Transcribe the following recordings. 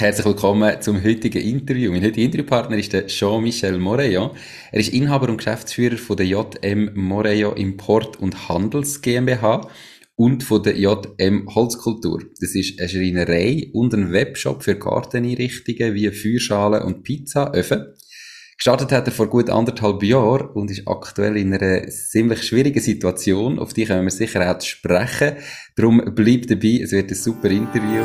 Herzlich willkommen zum heutigen Interview. Mein heutiger Interviewpartner ist der Jean-Michel Moreillon. Er ist Inhaber und Geschäftsführer von der JM Moreillon Import und Handels GmbH und von der JM Holzkultur. Das ist eine Schreinerei und ein Webshop für Garteneinrichtungen wie Feuerschalen und Pizzaöfen. Gestartet hat er vor gut anderthalb Jahren und ist aktuell in einer ziemlich schwierigen Situation. Auf die können wir sicher auch sprechen. Darum bleibt dabei, es wird ein super Interview.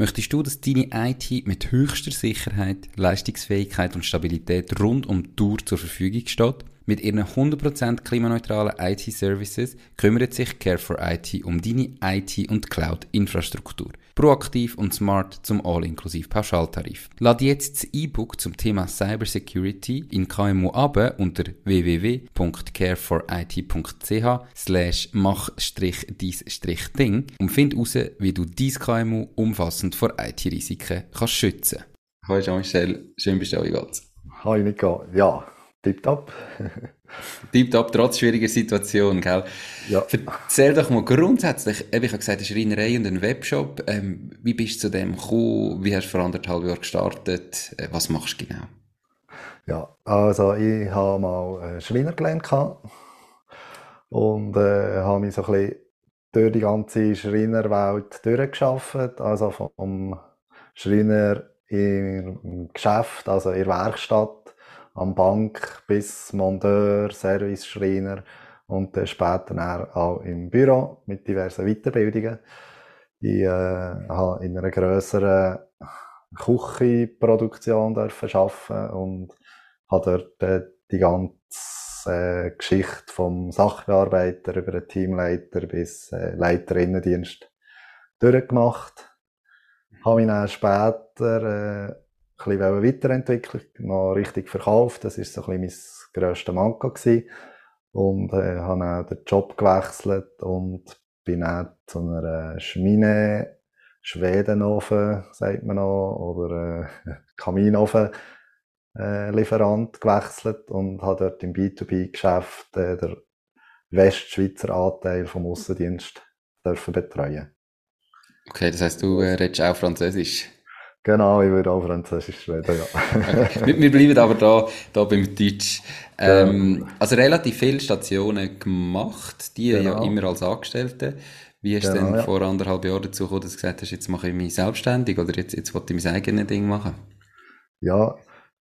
Möchtest du, dass deine IT mit höchster Sicherheit, Leistungsfähigkeit und Stabilität rund um die Tour zur Verfügung steht? Mit ihren 100% klimaneutralen IT-Services kümmert sich Care4IT um deine IT- und Cloud-Infrastruktur. Proaktiv und smart zum All-inklusiv Pauschaltarif. Lade jetzt das E-Book zum Thema Cybersecurity in KMU ab unter www.care4it.ch slash mach-dies-ding und find heraus, wie du dein KMU umfassend vor IT-Risiken kannst schützen. Hallo Jean-Michel, schön bist du da, Hi Nico, ja, tipptopp. tipptopp, trotz schwieriger Situation, gell? Ja. Erzähl doch mal grundsätzlich, ich habe gesagt, eine Schreinerei und ein Webshop. Ähm, wie bist du zu dem gekommen? Wie hast du vor anderthalb Jahren gestartet? Äh, was machst du genau? Ja, also ich habe mal Schreiner gelernt und äh, habe mich so ein bisschen durch die ganze Schreinerwelt durchgeschafft. Also vom Schreiner im Geschäft, also in der Werkstatt, am Bank bis Monteur, Service-Schreiner und dann später auch im Büro mit diversen Weiterbildungen. Ich äh, habe in einer grösseren Küchenproduktion arbeiten und habe dort äh, die ganze äh, Geschichte vom Sachbearbeiter über den Teamleiter bis äh, Leiter Innendienst durchgemacht. Habe mich dann später äh, bisschen weiterentwickeln, noch richtig verkauft. Das ist so ein bisschen mein grösstes Manko gewesen. Und äh, habe dann den Job gewechselt und bin dann zu einer Schmine, Schwedenofen, sagt man noch, oder äh, Kaminofen, äh, Lieferant gewechselt und habe dort im B2B-Geschäft äh, der Westschweizer Anteil vom Aussendienst dürfen betreuen. Okay, das heißt, du äh, redest auch Französisch? Genau, ich würde auch Französisch reden, ja. wir, bleiben aber da, da beim Deutsch. Ähm, also relativ viele Stationen gemacht, die genau. ja immer als Angestellte. Wie hast du genau, denn ja. vor anderthalb Jahren dazu gekommen, dass du gesagt hast, jetzt mache ich mich selbstständig oder jetzt, jetzt wollte ich mein eigenes Ding machen? Ja,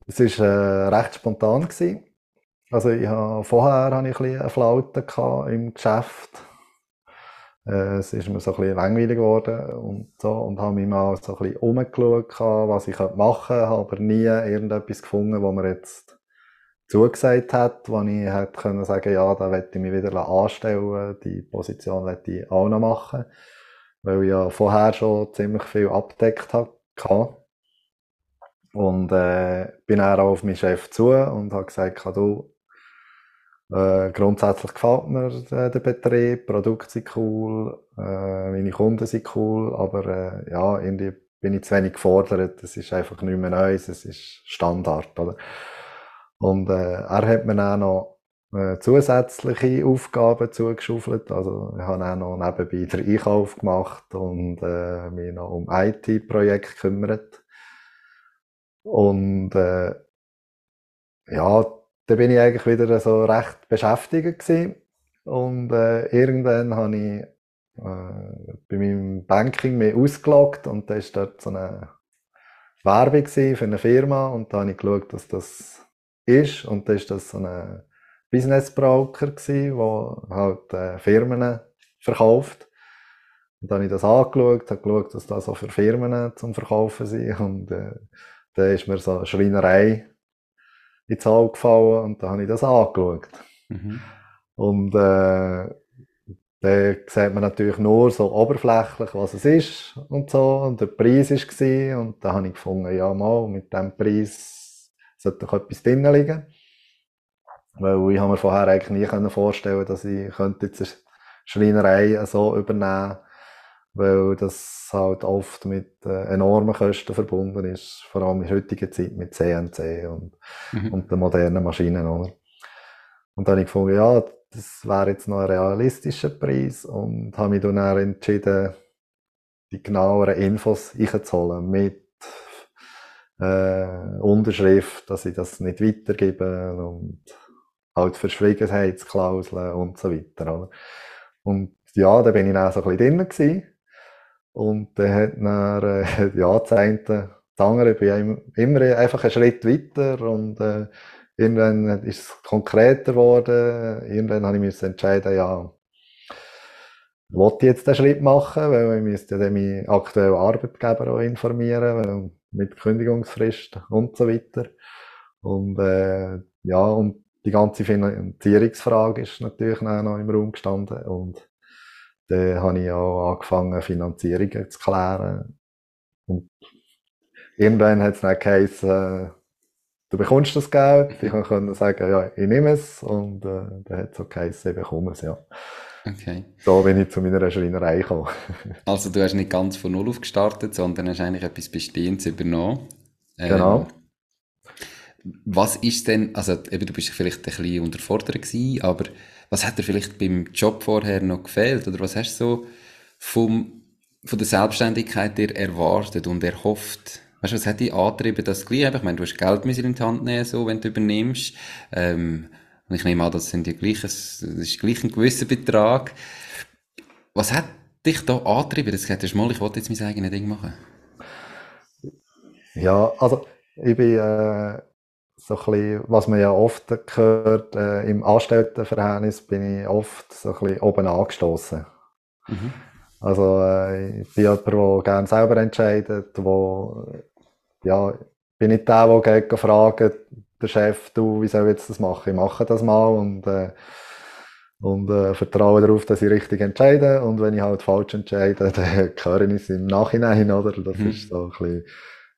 es war äh, recht spontan. Gewesen. Also ich habe, vorher hatte ich ein bisschen eine Flaute im Geschäft es ist mir so ein bisschen langweilig geworden und so und habe mich mal so ein umgeschaut, was ich machen könnte, habe aber nie irgendetwas gefunden, wo mir jetzt zugesagt hat, wo ich hätte können sagen, ja, da möchte ich mich wieder anstellen, die Position möchte ich auch noch machen, weil ich ja vorher schon ziemlich viel abdeckt habe. Und äh, bin dann auch auf meinen Chef zu und habe gesagt, du, äh, grundsätzlich gefällt mir äh, der Betrieb, Produkte sind cool, äh, meine Kunden sind cool, aber äh, ja, irgendwie bin ich zu wenig gefordert. Es ist einfach nicht mehr Neues, es ist Standard, oder? Und äh, er hat mir dann noch äh, zusätzliche Aufgaben zugeschaufelt. Also ich habe auch noch nebenbei den Einkauf gemacht und äh, mich noch um IT-Projekte gekümmert. Und äh, ja, da bin ich eigentlich wieder so recht beschäftigt gewesen. Und äh, irgendwann habe ich äh, bei meinem Banking mich ausgeloggt und da war dort so eine Werbung für eine Firma und da habe ich geschaut, dass das ist und da ist das so ein Business Broker der halt äh, Firmen verkauft. Und dann habe ich das angeschaut, habe geschaut, dass das so für Firmen zum Verkaufen sind und äh, da ist mir so eine Schreinerei ins Auge gefallen und da habe ich das angeschaut. Mhm. Und äh, da sieht man natürlich nur so oberflächlich, was es ist und so. Und der Preis war und da habe ich gefunden, ja mal, mit dem Preis sollte doch etwas drin liegen. Weil ich habe mir vorher eigentlich nie vorstellen dass ich könnte jetzt eine Schreinerei so übernehmen weil das halt oft mit äh, enormen Kosten verbunden ist, vor allem in heutiger Zeit mit CNC und, mhm. und den modernen Maschinen, oder? Und dann habe ich gefunden, ja, das wäre jetzt noch ein realistischer Preis und habe mich dann entschieden, die genaueren Infos einzuholen mit äh, Unterschrift, dass ich das nicht weitergebe und halt Verschwiegenheitsklauseln und so weiter. Oder? Und ja, da bin ich dann so ein bisschen drin gewesen. Und dann hat dann, äh, ja, das eine, das andere, ich bin immer einfach einen Schritt weiter und äh, irgendwann ist es konkreter geworden. Irgendwann habe ich mich entscheiden, ja, wollte ich jetzt den Schritt machen, weil ich müsste ja meinen aktuellen Arbeitgeber auch informieren, mit Kündigungsfrist und so weiter. Und äh, ja, und die ganze Finanzierungsfrage ist natürlich noch im Raum gestanden und dann habe ich auch angefangen, Finanzierungen zu klären. Und irgendwann hat es dann geheißen, du bekommst das Geld. Ich konnte sagen, ja, ich nehme es. Und äh, dann hat es auch geheißen, ich bekomme es, ja. Okay. So bin ich zu meiner Schreinerei gekommen. also du hast nicht ganz von Null auf gestartet, sondern hast eigentlich etwas Bestehendes übernommen. Ähm, genau. Was ist denn, also eben, du bist vielleicht ein bisschen unterfordert gewesen, aber was hat dir vielleicht beim Job vorher noch gefehlt? Oder was hast du so vom, von der Selbstständigkeit dir erwartet und erhofft? Weißt du, was hat dich angetrieben, das gleich? Ich meine, du hast Geld in die Hand nehmen, so, wenn du übernimmst. Ähm, und ich nehme an, das sind ja gleich, das ist gleich ein gewisser Betrag. Was hat dich da angetrieben, dass du gesagt hast, mal, ich wollte jetzt mein eigenes Ding machen? Ja, also, ich bin, äh, so ein bisschen, was man ja oft hört, äh, im Anstelltenverhältnis bin ich oft so ein bisschen oben angestoßen. Mhm. Also, äh, ich bin jemand, der gerne selber entscheidet, wo, ja, bin nicht der, der geht fragen, der Chef, du, wie soll ich jetzt das machen? Ich mache das mal und, äh, und äh, vertraue darauf, dass ich richtig entscheide. Und wenn ich halt falsch entscheide, dann höre ich es im Nachhinein, oder? Das mhm. ist so ein bisschen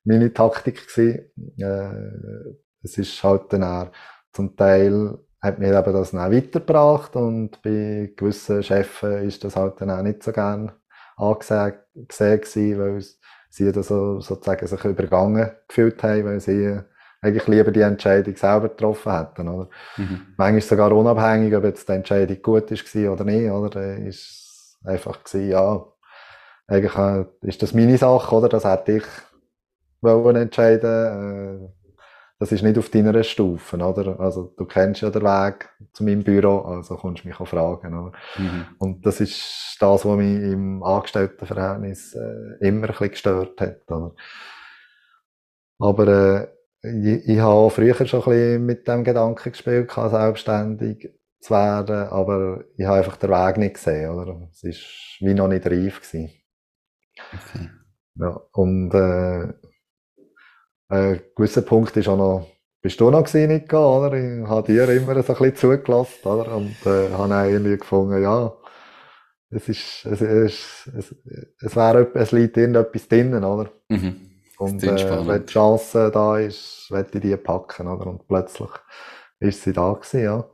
meine Taktik gewesen. Äh, es ist halt dann auch, zum Teil hat mir eben das dann weitergebracht und bei gewissen Chefs ist das halt dann auch nicht so gern angesehen gewesen, weil sie das so, sozusagen sich übergangen gefühlt haben, weil sie eigentlich lieber die Entscheidung selber getroffen hätten, oder? Mhm. Manchmal sogar unabhängig, ob jetzt die Entscheidung gut ist oder nicht, oder? Ist einfach gewesen, ja, eigentlich äh, ist das meine Sache, oder? Das hätte ich wollen entscheiden, äh, das ist nicht auf deiner Stufe, oder? Also, du kennst ja den Weg zu meinem Büro, also kommst du mich auch fragen, oder? Mhm. Und das ist das, was mich im Angestelltenverhältnis äh, immer ein bisschen gestört hat, oder? Aber, äh, ich, ich habe früher schon ein bisschen mit dem Gedanken gespielt, selbstständig zu werden, aber ich habe einfach den Weg nicht gesehen, oder? Es ist wie noch nicht reif gewesen. Okay. Ja, und, äh, ein äh, gewisser Punkt ist auch noch, bist du noch gewesen, Nika, oder? Ich habe dir immer so ein bisschen zugelassen, oder? Und, äh, habe dann irgendwie gefunden, ja, es ist, es ist, es, es wäre, es liegt irgendetwas drinnen, oder? Mhm. Und, äh, wenn die Chance da ist, werde ich die packen, oder? Und plötzlich ist sie da gewesen, ja.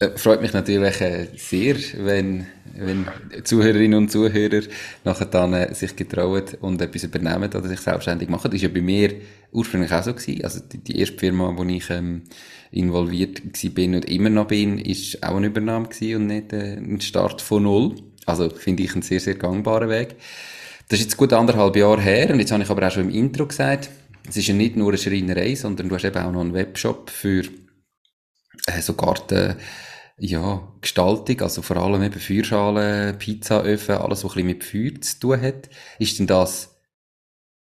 Äh, freut mich natürlich äh, sehr, wenn, wenn Zuhörerinnen und Zuhörer nachher dann äh, sich getrauen und etwas übernehmen oder sich selbstständig machen. Das ist ja bei mir ursprünglich auch so gewesen. Also die, die erste Firma, wo ich ähm, involviert bin und immer noch bin, ist auch eine Übernahme gewesen und nicht äh, ein Start von Null. Also finde ich einen sehr, sehr gangbaren Weg. Das ist jetzt gut anderthalb Jahre her und jetzt habe ich aber auch schon im Intro gesagt, es ist ja nicht nur eine Schreinerei, sondern du hast eben auch noch einen Webshop für so Garten, ja, Gestaltung, also vor allem eben Feuerschalen, Pizzaöfen, alles, was ein bisschen mit Feuer zu tun hat. Ist denn das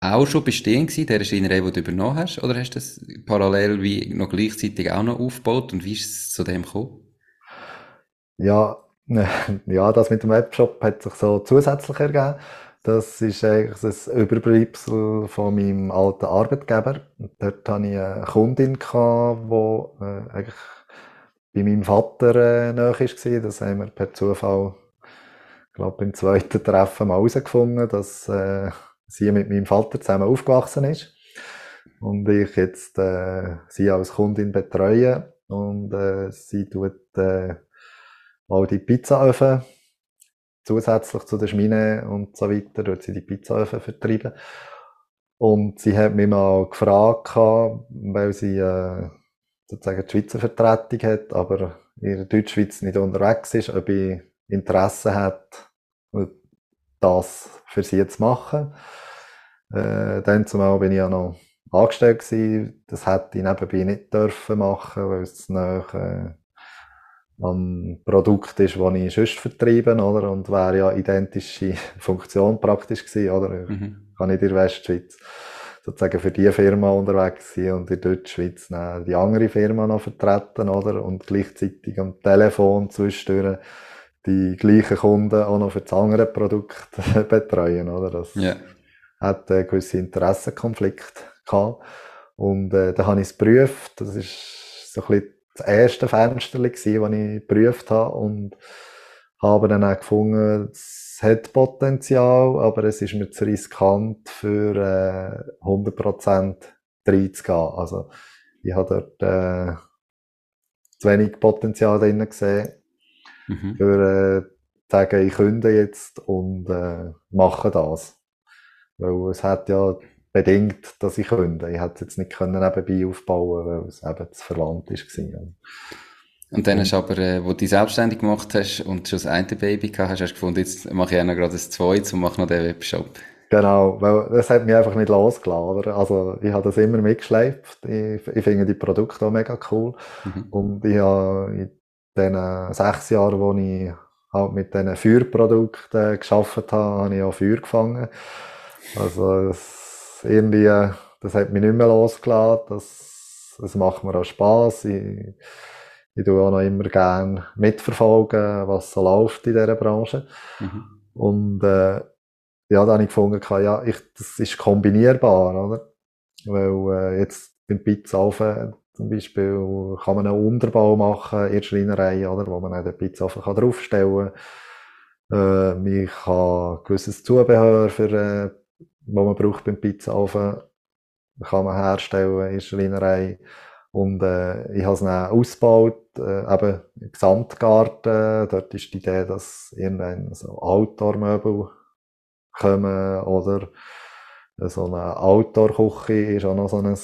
auch schon bestehen gewesen, der Schreinerei, die du übernommen hast? Oder hast du das parallel wie noch gleichzeitig auch noch aufgebaut? Und wie ist es zu dem gekommen? Ja, ja, das mit dem Webshop hat sich so zusätzlich ergeben. Das ist eigentlich ein Überbleibsel von meinem alten Arbeitgeber. Dort hatte ich eine Kundin, die äh, eigentlich bei meinem Vater äh, nahe war. Das haben wir per Zufall glaube beim zweiten Treffen mal herausgefunden, dass äh, sie mit meinem Vater zusammen aufgewachsen ist und ich jetzt äh, sie als Kundin betreue und äh, sie tut äh, all die Pizzaöfen zusätzlich zu der Schmine und so weiter, dort sie die Pizzaöfen vertreiben. Und sie hat mich mal gefragt, weil sie äh, sozusagen die Schweizer Vertretung hat, aber in der Deutschschweiz nicht unterwegs ist, ob ich Interesse hat, das für sie zu machen. Äh, dann zumal bin ich ja noch angestellt gewesen. Das hätte ich nebenbei nicht dürfen machen, weil es nach, äh, am Produkt ist, das ich sonst vertrieben, oder? Und wäre ja identische Funktion praktisch gewesen, oder? Mhm. Kann ich in der Westschweiz sozusagen für die Firma unterwegs sein und in der Deutschschweiz die andere Firma noch vertreten, oder? Und gleichzeitig am Telefon zwischendurch die gleichen Kunden auch noch für das andere Produkt betreuen, oder? Das yeah. hat einen gewissen Interessenkonflikt gehabt. Und äh, da habe ich es geprüft. Das ist so ein bisschen das erste Fenster, das ich geprüft habe und habe dann auch gefunden, es hat Potenzial, aber es ist mir zu riskant für äh, 100% reinzugehen. Also ich habe dort äh, zu wenig Potenzial drin gesehen, mhm. für äh, sagen, ich künde jetzt und äh, mache das. Weil es hat ja bedingt, dass ich könnte. Ich hätte es jetzt nicht können nebenbei aufbauen weil es eben zu verwandt war. Und dann hast du aber, äh, wo du dich selbstständig gemacht hast und schon das eine Baby gehabt hast, hast du gefunden, jetzt mache ich auch noch gerade das zweite und mache noch den Webshop. Genau, weil das hat mich einfach nicht losgelassen. Oder? Also ich habe das immer mitgeschleift. Ich, ich finde die Produkte auch mega cool. Mhm. Und ich habe in den sechs Jahren, wo ich halt mit diesen Feuerprodukten geschafft habe, habe ich auch Feuer gefangen. Also das irgendwie, das hat mich nicht mehr losgelassen. Das, das macht mir auch Spass. Ich, ich tue auch noch immer gerne mitverfolgen, was so läuft in dieser Branche. Mhm. Und äh, ja, da habe ich gefunden, ja, ich, das ist kombinierbar, oder? Weil äh, jetzt beim Pizzaofen zum Beispiel kann man einen Unterbau machen in der Schreinerei, oder? Wo man dann den Pizzaofen kann draufstellen kann. Äh, ich kann gewisses Zubehör für äh, was man braucht beim Pizzaofen, kann man herstellen in der Schreinerei. Und äh, ich habe es dann ausgebaut, äh, eben im Gesamtgarten. Dort ist die Idee, dass irgendwann so Outdoor-Möbel kommen oder so eine Outdoor-Küche ist auch noch so ein,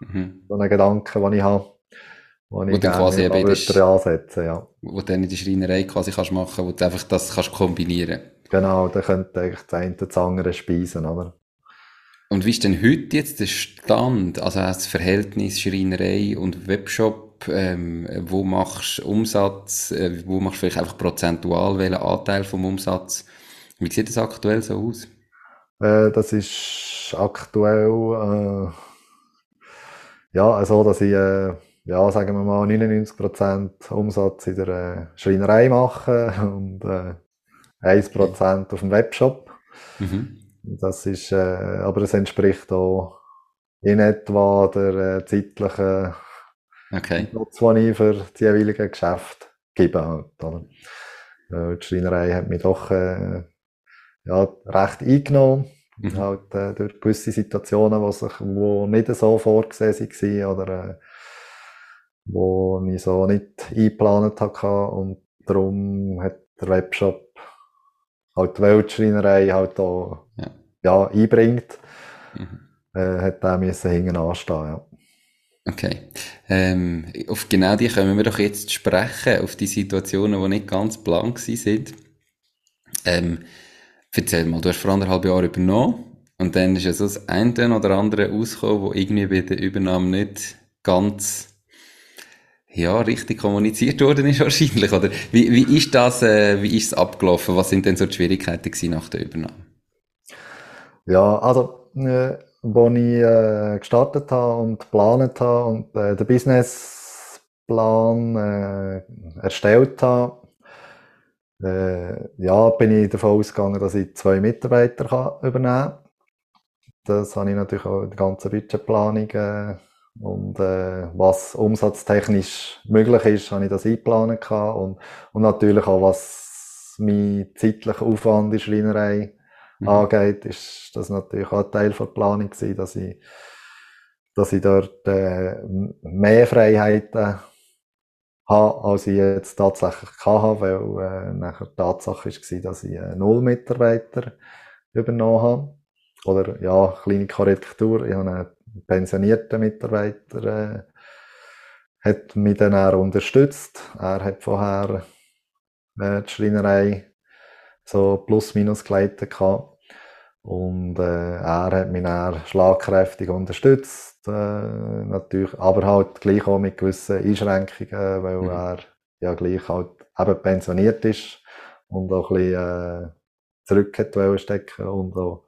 mhm. so ein Gedanke, den ich habe. Wo, ich dann quasi eben das, ansetzen, ja. Wo du dann in der Schreinerei quasi kannst machen, wo du einfach das kannst kombinieren Genau, da könnte eigentlich das eine das andere speisen, oder? Und wie ist denn heute jetzt der Stand, also das Verhältnis Schreinerei und Webshop, ähm, wo machst du Umsatz, äh, wo machst du vielleicht einfach prozentual, welchen Anteil vom Umsatz? Wie sieht das aktuell so aus? Äh, das ist aktuell, äh, ja, also, dass ich, äh, ja, sagen wir mal, 99% Umsatz in der äh, Schreinerei mache und äh, 1% auf dem Webshop. Mhm. Das ist, äh, aber es entspricht auch in etwa der äh, zeitlichen okay. Nutz, den ich für die jeweiligen Geschäfte gebe. Halt, oder? Äh, die Schreinerei hat mich doch äh, ja, recht eingenommen. Mhm. Halt, äh, durch gewisse Situationen, die sich, wo nicht so vorgesehen waren oder äh, wo ich so nicht eingeplant hatte. Und darum hat der Webshop halt die Weltschreinerei halt auch, ja. ja einbringt, mhm. äh, hat der müssen hinten anstehen, ja. Okay. Ähm, auf genau die können wir doch jetzt sprechen, auf die Situationen, die nicht ganz blank sind. Ähm, erzähl mal, du hast vor anderthalb Jahren übernommen und dann ist ja so das eine oder andere rausgekommen, wo irgendwie bei der Übernahme nicht ganz ja, richtig kommuniziert worden ist wahrscheinlich, oder? Wie, wie ist das, äh, wie ist es abgelaufen? Was sind denn so die Schwierigkeiten gewesen nach der Übernahme? Ja, also, äh, wo ich äh, gestartet habe und geplant habe und äh, den Businessplan äh, erstellt habe, äh, ja, bin ich davon ausgegangen, dass ich zwei Mitarbeiter kann übernehmen kann. Das habe ich natürlich auch in der ganzen Budgetplanung äh, und äh, was umsatztechnisch möglich ist, habe ich das eingeplant und, und natürlich auch was, mein zeitlicher Aufwand in der Schreinerei mhm. angeht, ist das natürlich auch Teil der Planung gewesen, dass ich, dass ich dort äh, mehr Freiheiten habe, als ich jetzt tatsächlich hatte, weil äh, nachher die Tatsache war, dass ich äh, null Mitarbeiter übernommen habe. Oder ja, kleine Korrektur, ich habe pensionierten Mitarbeiter, äh, hat mich dann auch unterstützt. Er hat vorher äh, die Schreinerei so plus minus geleitet gehabt. Und äh, er hat mich dann schlagkräftig unterstützt, äh, natürlich, aber halt gleich auch mit gewissen Einschränkungen, weil mhm. er ja gleich halt eben pensioniert ist und auch ein bisschen äh, zurück hat stecken und auch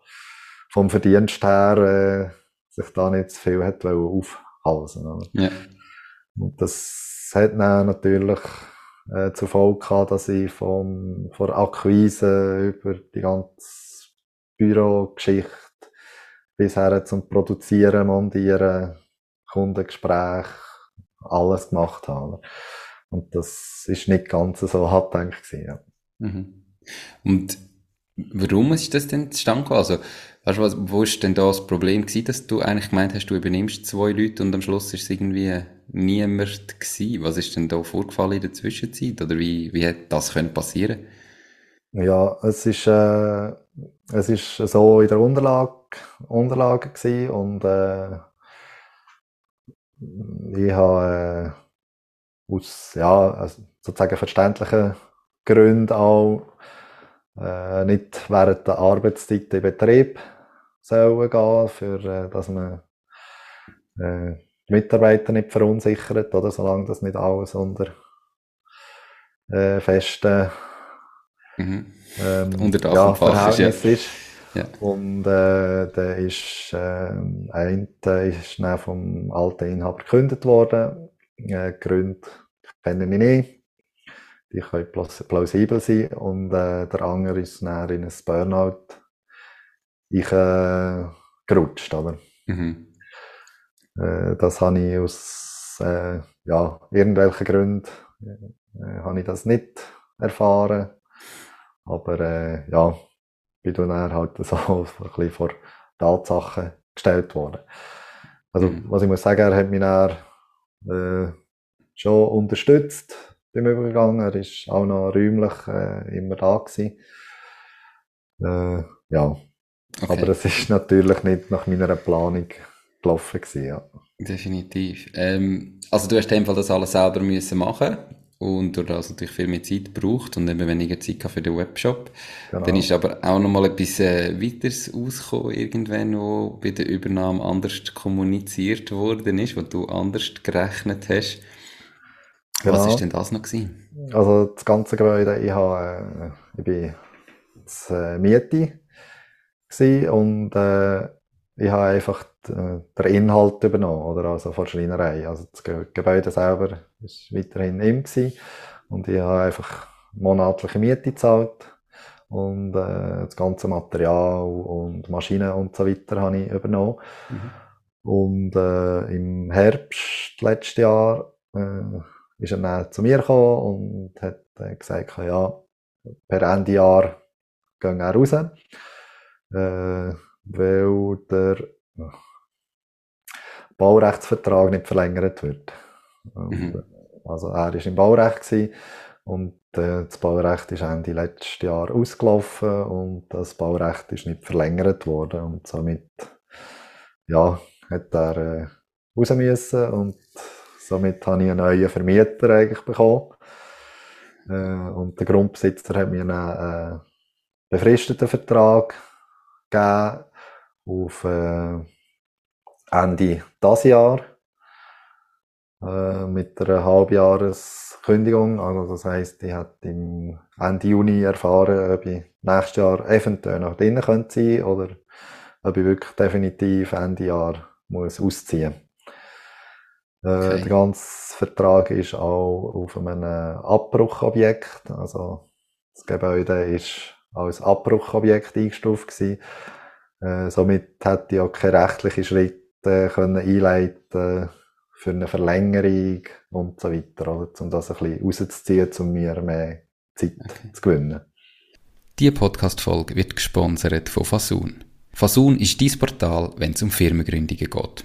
vom Verdienst her äh, sich da nicht zu viel hat aufhalsen. Oder? Ja. Und das hat dann natürlich äh, zur Folge gehabt, dass ich vom, von Akquise über die ganze Bürogeschichte bis her zum Produzieren, Montieren, Kundengespräch, alles gemacht habe. Und das ist nicht ganz so halbdenk gewesen, ja. Mhm. Und warum ist das denn zustande gekommen? Also, weißt du, was, wo ist denn da das Problem gewesen, dass du eigentlich gemeint hast, du übernimmst zwei Leute und am Schluss ist es irgendwie niemand gewesen? Was ist denn da vorgefallen in der Zwischenzeit? Oder wie, wie hätte das können passieren? Ja, es ist, äh, es ist so in der Unterlage, Unterlage gewesen und, äh, ich habe, äh, aus, ja, also sozusagen verständlichen Gründen auch, äh, nicht während der Arbeitszeit in Betrieb sollen gehen, für, äh, dass man, äh, die Mitarbeiter nicht verunsichert, oder solange das nicht alles unter äh, festen mhm. ähm, unter ja, Verhältnis ist. Ja. Und äh, der ist, äh, ein ist dann vom alten Inhaber gekündigt worden. Äh, Gründe kenne ich nicht. Die können plausibel sein. Und äh, der andere ist dann in ein Burnout ich, äh, gerutscht. Oder? Mhm. Äh, das habe ich aus äh, ja, irgendwelchen Gründen äh, habe ich das nicht erfahren. Aber äh, ja, bin dann halt so ein bisschen vor Tatsachen gestellt worden. Also, mhm. was ich muss sagen, er hat mich dann äh, schon unterstützt beim Übergang. Er ist auch noch räumlich äh, immer da gewesen. Äh, ja. Okay. Aber es ist natürlich nicht nach meiner Planung gelaufen gewesen, ja. Definitiv. Ähm, also du hast in dem Fall das alles selber müssen machen und du hast natürlich viel mehr Zeit gebraucht und eben weniger Zeit für den Webshop. Genau. Dann ist aber auch nochmal etwas äh, weiteres ausgekommen, irgendwann, wo bei der Übernahme anders kommuniziert worden ist, wo du anders gerechnet hast. Genau. Was ist denn das noch gewesen? Also das ganze Gebäude, ich, habe, äh, ich bin zur äh, Miete und äh, ich habe einfach den Inhalt übernommen, oder? Also von Schreinerei. Also das Gebäude selber ist weiterhin ihm gewesen. Und ich habe einfach monatliche Miete gezahlt. Und äh, das ganze Material und Maschinen und so weiter habe ich übernommen. Mhm. Und äh, im Herbst letztes Jahr äh, ist er dann zu mir gekommen und hat gesagt, ja, per Ende Jahr gehen wir raus. Äh, weil der Baurechtsvertrag nicht verlängert wird. Mhm. Also er war im Baurecht gewesen, und äh, das Baurecht ist Ende letztes Jahr ausgelaufen und das Baurecht ist nicht verlängert worden und somit ja, hat er äh, raus müssen und somit habe ich einen neuen Vermieter eigentlich bekommen. Äh, und der Grundbesitzer hat mir einen äh, befristeten Vertrag gegeben auf äh, Ende dieses Jahr äh, mit einer Halbjahreskündigung. Also das heisst, ich hätte im Ende Juni erfahren, ob ich nächstes Jahr eventuell noch drinnen sein könnte oder ob ich wirklich definitiv Ende Jahr muss ausziehen äh, okay. Der ganze Vertrag ist auch auf einem Abbruchobjekt. Also das Gebäude ist als Abbruchobjekt eingestuft gewesen. Äh, somit hätte ich auch keine rechtlichen Schritte können einleiten für eine Verlängerung und so weiter, oder? um das ein bisschen rauszuziehen, um mir mehr Zeit okay. zu gewinnen. Diese Podcast-Folge wird gesponsert von Fasun. Fasun ist dein Portal, wenn es um Firmengründungen geht.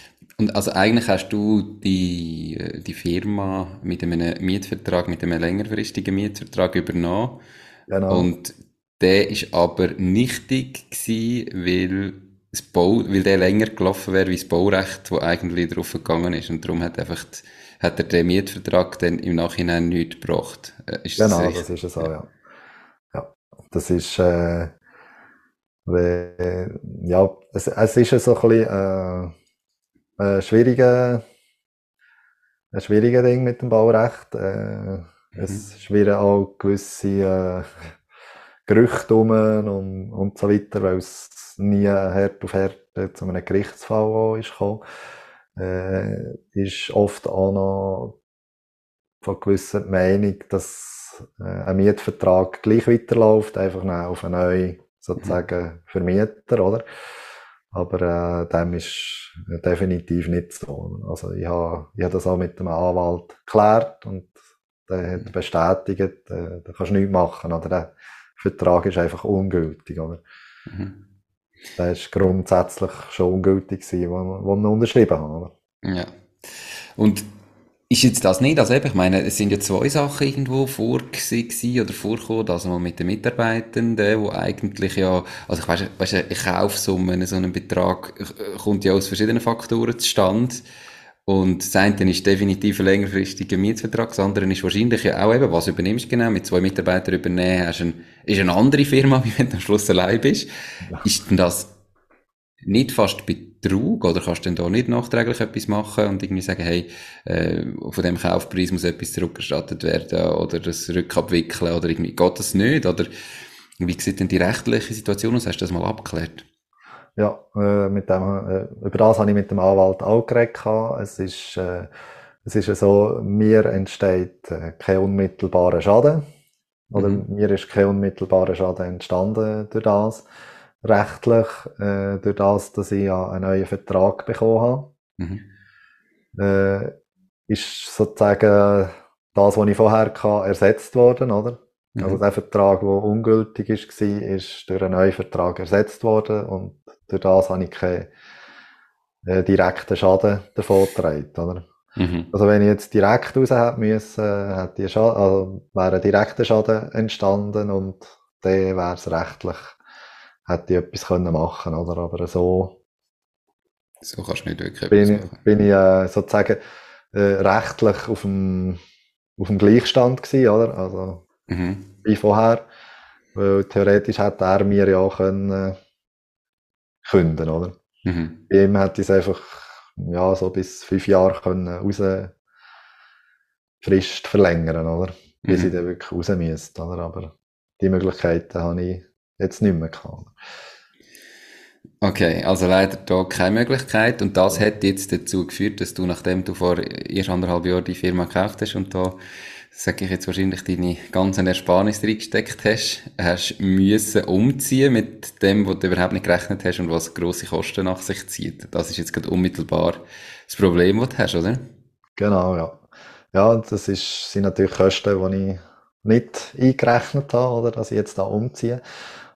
Und also eigentlich hast du die, die Firma mit einem Mietvertrag, mit einem längerfristigen Mietvertrag übernommen. Genau. Und der ist aber nichtig gewesen, weil das Bau, weil der länger gelaufen wäre wie das Baurecht, wo eigentlich drauf gegangen ist. Und darum hat einfach, die, hat er den Mietvertrag dann im Nachhinein nichts gebracht. Äh, ist genau, das, das ist es auch, ja. ja. Das ist, äh, ja, es, es ist so ein bisschen, äh, ein schwieriger, ein schwieriger Ding mit dem Baurecht. Äh, mhm. Es schwirren auch gewisse äh, Gerüchte um und, und so weiter, weil es nie Herd auf Herd zu einem Gerichtsfall ist gekommen. Äh, ist oft auch noch von gewisser Meinung, dass äh, ein Mietvertrag gleich weiterläuft, einfach auf einen neuen sozusagen mhm. Vermieter, oder? Aber äh, dem ist definitiv nicht so. Also ich habe ich hab das auch mit dem Anwalt geklärt und der hat mhm. bestätigt, äh, da kannst du nichts machen. Oder der Vertrag ist einfach ungültig. Oder? Mhm. Der ist grundsätzlich schon ungültig gewesen, wo, wo wir unterschrieben haben. Oder? Ja. Und ist jetzt das nicht? Also eben, ich meine, es sind ja zwei Sachen irgendwo vorgesehen oder vorgekommen, also mal mit den Mitarbeitenden, wo eigentlich ja, also ich weiss, weiss eine Kaufsumme, so einen Betrag, äh, kommt ja aus verschiedenen Faktoren zustande. Und das eine ist definitiv ein längerfristiger Mietvertrag, das andere ist wahrscheinlich ja auch eben, was übernimmst du genau, mit zwei Mitarbeitern übernehmen, hast ein, ist eine andere Firma, wie wenn du am Schluss allein bist. Ja. Ist denn das nicht fast Betrug oder kannst du denn da nicht nachträglich etwas machen und irgendwie sagen, hey, äh, von dem Kaufpreis muss etwas zurückerstattet werden oder das rückabwickeln oder irgendwie geht das nicht oder wie sieht denn die rechtliche Situation aus? Hast du das mal abgeklärt? Ja, äh, mit dem, äh, über das habe ich mit dem Anwalt auch geredet. Es ist, äh, es ist so, mir entsteht äh, kein unmittelbarer Schaden. Oder mhm. mir ist kein unmittelbarer Schaden entstanden durch das rechtlich, äh, durch das, dass ich ja einen neuen Vertrag bekommen habe. Mhm. Äh, ist sozusagen das, was ich vorher hatte, ersetzt worden, oder? Mhm. Also der Vertrag, der ungültig ist, war, ist durch einen neuen Vertrag ersetzt worden und durch das habe ich keinen äh, direkten Schaden davon getragen, oder? Mhm. Also wenn ich jetzt direkt raus hätte müssen, hätte Schaden, also wäre ein direkter Schaden entstanden und dann wäre es rechtlich hätte ich etwas können machen oder? Aber so. So kannst du nicht wirklich bin, machen. Bin ich äh, sozusagen äh, rechtlich auf dem, auf dem Gleichstand gewesen, oder? Also, mhm. wie vorher. Weil theoretisch hätte er mir ja können, äh, künden, oder? Mhm. Bei ihm hätte ich es einfach, ja, so bis fünf Jahre können raus, Frist verlängern, oder? Bis mhm. ich dann wirklich raus müsste, oder? Aber die Möglichkeiten habe ich jetzt nicht mehr gehabt. Okay, also leider da keine Möglichkeit und das hat jetzt dazu geführt, dass du, nachdem du vor erst anderthalb Jahren die Firma gekauft hast und da, sage ich jetzt wahrscheinlich, deine ganzen Ersparnisse reingesteckt hast, hast müssen umziehen mit dem, was du überhaupt nicht gerechnet hast und was grosse Kosten nach sich zieht. Das ist jetzt gerade unmittelbar das Problem, das du hast, oder? Genau, ja. Ja, das ist, sind natürlich Kosten, die ich nicht eingerechnet habe, oder, dass ich jetzt da umziehe.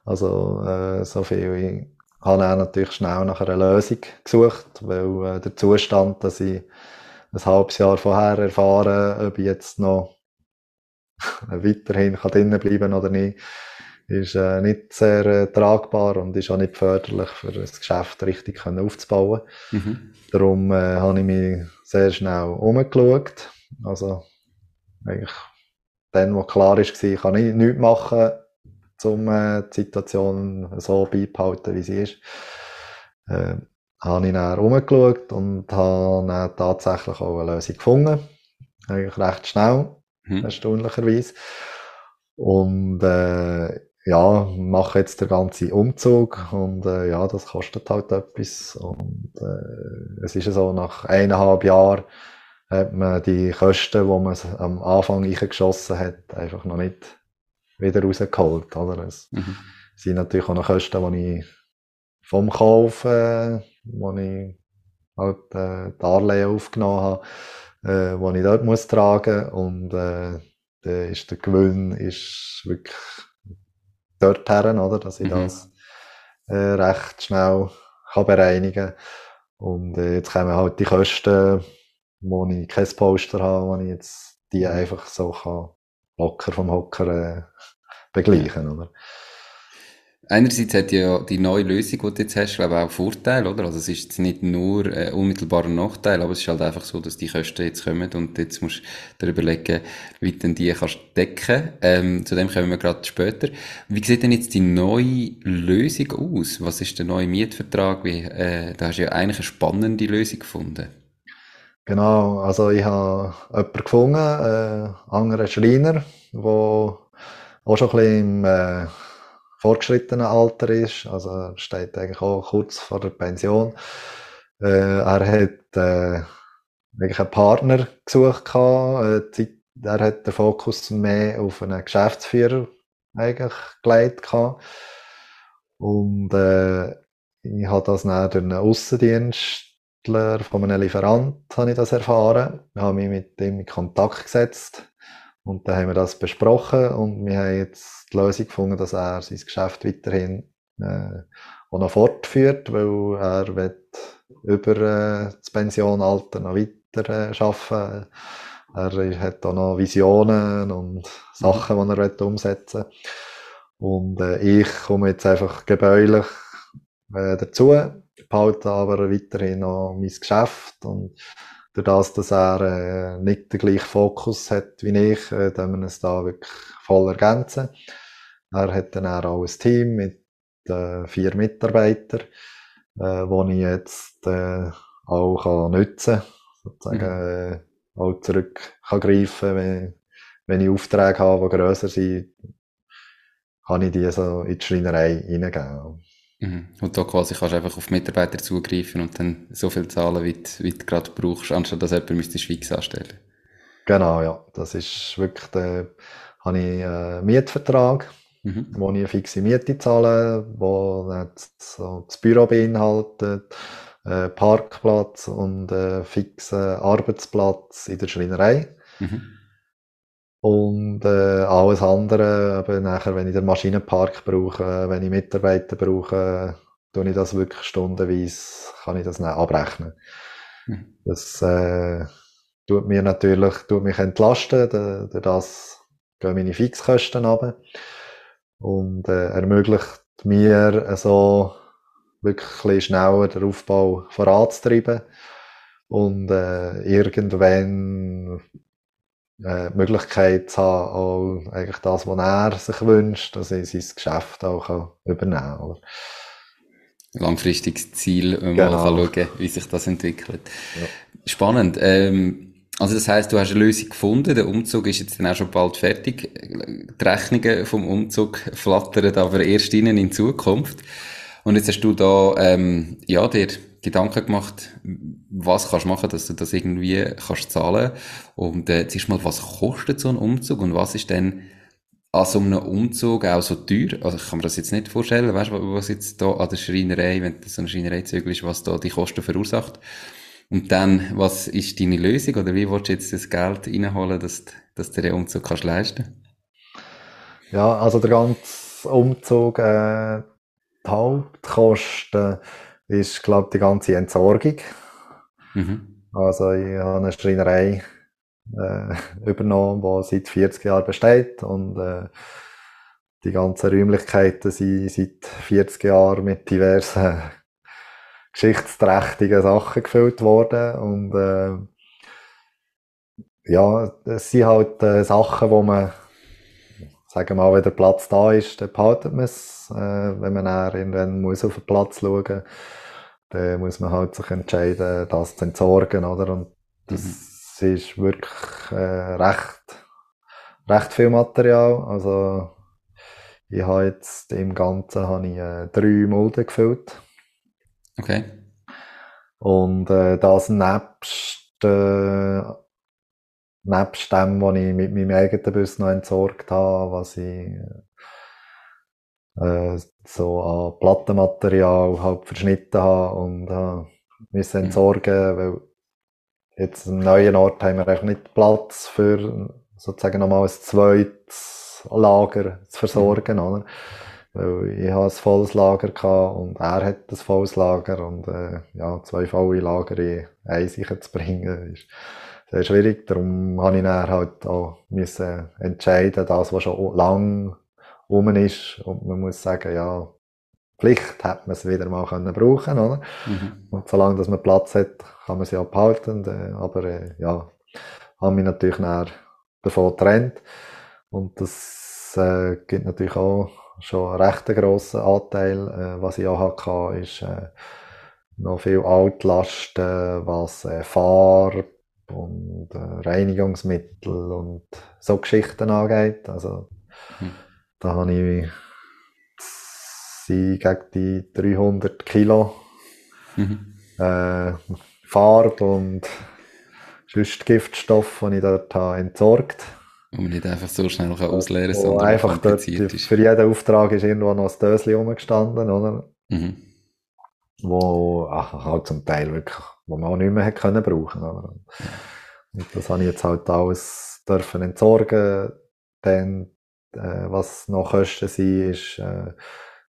Also äh, so viel. Ich habe auch natürlich schnell nach einer Lösung gesucht, weil äh, der Zustand, dass ich ein halbes Jahr vorher erfahren, ob ich jetzt noch weiterhin kann drinnen bleiben oder nicht, ist äh, nicht sehr äh, tragbar und ist auch nicht förderlich für das Geschäft richtig können aufzubauen. Mhm. Darum äh, habe ich mich sehr schnell umgeschaut. Also eigentlich dann, wo klar ist, war, kann ich nichts machen, um äh, die Situation so beibehalten, wie sie ist. Äh, habe ich dann rumgeschaut und habe dann tatsächlich auch eine Lösung gefunden. Eigentlich recht schnell, mhm. erstaunlicherweise. Und äh, ja, mache jetzt den ganzen Umzug und äh, ja, das kostet halt etwas und äh, es ist so, nach eineinhalb Jahren hat man die Kosten, die man am Anfang eingeschossen hat, einfach noch nicht wieder rausgeholt, oder? Es mhm. sind natürlich auch noch Kosten, die ich vom Kauf, äh, wo ich halt äh, Darlehen aufgenommen habe, äh, wo ich dort muss tragen und äh, der, ist der Gewinn ist wirklich dort her, oder, dass ich mhm. das äh, recht schnell kann bereinigen und äh, jetzt kommen halt die Kosten, wo ich kein Poster habe, wo ich jetzt die einfach so kann locker vom Hocker äh, begleichen, oder? Einerseits hat ja die neue Lösung, die du jetzt hast, glaube ich, auch Vorteile, oder? Also es ist jetzt nicht nur ein unmittelbarer Nachteil, aber es ist halt einfach so, dass die Kosten jetzt kommen und jetzt musst du dir überlegen, wie du die kannst decken. Ähm, zu dem kommen wir gerade später. Wie sieht denn jetzt die neue Lösung aus? Was ist der neue Mietvertrag? Wie, äh, da hast du ja eigentlich eine spannende Lösung gefunden. Genau, also ich habe jemanden gefunden, äh, anderen Schreiner, der auch schon ein bisschen im äh, fortgeschrittenen Alter ist, also er steht eigentlich auch kurz vor der Pension. Äh, er hat äh, wirklich einen Partner gesucht gehabt. Äh, er hat den Fokus mehr auf einen Geschäftsführer eigentlich gelegt gehabt. Und äh, ich habe das dann durch einen Aussendienstler von einem Lieferant habe ich das erfahren. Ich habe mich mit ihm in Kontakt gesetzt und dann haben wir das besprochen und wir haben jetzt die Lösung gefunden, dass er sein Geschäft weiterhin äh, auch noch fortführt, weil er will über äh, das Pensionalter noch weiter äh, arbeiten. Er hat auch noch Visionen und Sachen, die er will umsetzen Und äh, ich komme jetzt einfach gebäulich äh, dazu, behalte aber weiterhin noch mein Geschäft und durch das, dass er äh, nicht den gleichen Fokus hat wie ich, äh, wir es da wirklich voll ergänzen. Er hat dann auch ein Team mit äh, vier Mitarbeitern, äh, wo ich jetzt äh, auch kann nutzen sozusagen mhm. äh, auch zurück kann greifen wenn, wenn ich Aufträge habe, die grösser sind, kann ich die so in die Schreinerei reingeben. Mhm. Und da quasi kannst du einfach auf Mitarbeiter zugreifen und dann so viel zahlen, wie du, wie du gerade brauchst, anstatt dass jemand müsstest fix anstellen. Genau, ja. Das ist wirklich der, habe ich einen Mietvertrag, mhm. wo ich eine fixe Miete zahle, wo so das Büro beinhaltet, Parkplatz und einen fixen Arbeitsplatz in der Schreinerei. Mhm. Und äh, alles andere, aber nachher, wenn ich den Maschinenpark brauche, wenn ich Mitarbeiter brauche, tue ich das wirklich stundenweise, kann ich das nicht abrechnen. Mhm. Das äh, tut mir natürlich, tut mich entlasten, durch das gehen meine Fixkosten runter und äh, ermöglicht mir so wirklich schneller den Aufbau voranzutreiben und äh, irgendwann äh, Möglichkeit zu haben, auch eigentlich das, was er sich wünscht, dass er sein Geschäft auch kann übernehmen kann. Langfristiges Ziel, wenn genau. mal schauen wie sich das entwickelt. Ja. Spannend. Ähm, also das heißt, du hast eine Lösung gefunden, der Umzug ist jetzt dann auch schon bald fertig. Die Rechnungen vom Umzug flattern aber erst innen in Zukunft. Und jetzt hast du da ähm, ja, dir Gedanken gemacht, was kannst du machen, dass du das irgendwie kannst zahlen und äh, zuerst mal, was kostet so ein Umzug und was ist denn an so einem Umzug auch so teuer? Also ich kann mir das jetzt nicht vorstellen, weißt du, was jetzt da an der Schreinerei, wenn das so eine Schreinereizügel ist, was da die Kosten verursacht. Und dann, was ist deine Lösung oder wie willst du jetzt das Geld reinholen, dass, dass du den Umzug kannst leisten? Ja, also der ganze Umzug, äh, die Hauptkosten ist, glaube die ganze Entsorgung. Mhm. Also ich habe eine Schreinerei äh, übernommen, die seit 40 Jahren besteht und äh, die ganzen Räumlichkeiten sind seit 40 Jahren mit diversen geschichtsträchtigen Sachen gefüllt worden und äh, ja, es sind halt äh, Sachen, wo man sagen wir mal, wenn der Platz da ist, dann behaltet man es. Äh, wenn man dann irgendwann muss auf den Platz schauen muss, dann muss man halt sich entscheiden, das zu entsorgen, oder? Und das mhm. ist wirklich äh, recht, recht viel Material. Also, Ich habe jetzt im Ganzen habe ich, äh, drei Mulden gefüllt. Okay. Und äh, das nebst, äh, nebst dem, was ich mit meinem eigenen Bus noch entsorgt habe, was ich äh, so an Plattenmaterial halt verschnitten habe und äh, müssen Mhm. entsorgen, weil jetzt am neuen Ort haben wir echt nicht Platz für sozusagen nochmal ein zweites Lager zu versorgen, oder? Weil ich habe ein volles Lager gehabt und er hat ein volles Lager und äh, ja, zwei volle Lager in ein sicher zu bringen, ist sehr schwierig. Darum habe ich dann halt auch müssen entscheiden, das, was schon lang rum ist. Und man muss sagen, ja, Pflicht hätte man es wieder mal können brauchen, oder? Mhm. Und solange dass man Platz hat, kann man sie auch behalten. Äh, aber äh, ja, haben mich natürlich näher davon getrennt. Und das äh, gibt natürlich auch schon einen recht grossen Anteil. Äh, was ich auch hatte, ist äh, noch viel Altlasten, was äh, Farbe und äh, Reinigungsmittel und so Geschichten angeht. Also Mhm. da habe ich sie gegen die 300 Kilo Mhm. äh, Farbe und sonst Giftstoff, die ich dort habe entsorgt Wo man nicht einfach so schnell kann ausleeren kann, sondern einfach dort, für jeden Auftrag ist irgendwo noch ein Döschen rumgestanden, oder? Mhm. Wo ach, halt zum Teil wirklich, wo man auch nicht mehr hätte können brauchen, oder? Und das habe ich jetzt halt alles dürfen entsorgen. Dann, äh, was noch Kosten sind, ist, äh,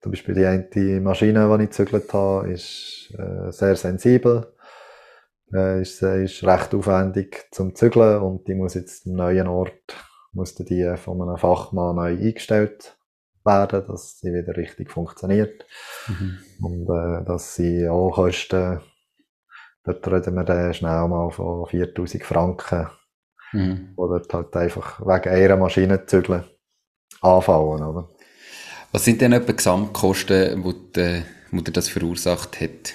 zum Beispiel die eine Maschine, die ich gezügelt habe, ist äh, sehr sensibel. Äh, ist, äh, ist recht aufwendig zum Zügeln und die muss jetzt am neuen Ort, musste die von einem Fachmann neu eingestellt werden, dass sie wieder richtig funktioniert. Mhm. Und äh, das sind auch Kosten, dort reden wir dann schnell mal von 4000 Franken, Mhm. dort halt einfach wegen einer Maschine zügeln anfallen, oder? Was sind denn etwa Gesamtkosten, die, die, die das verursacht hat?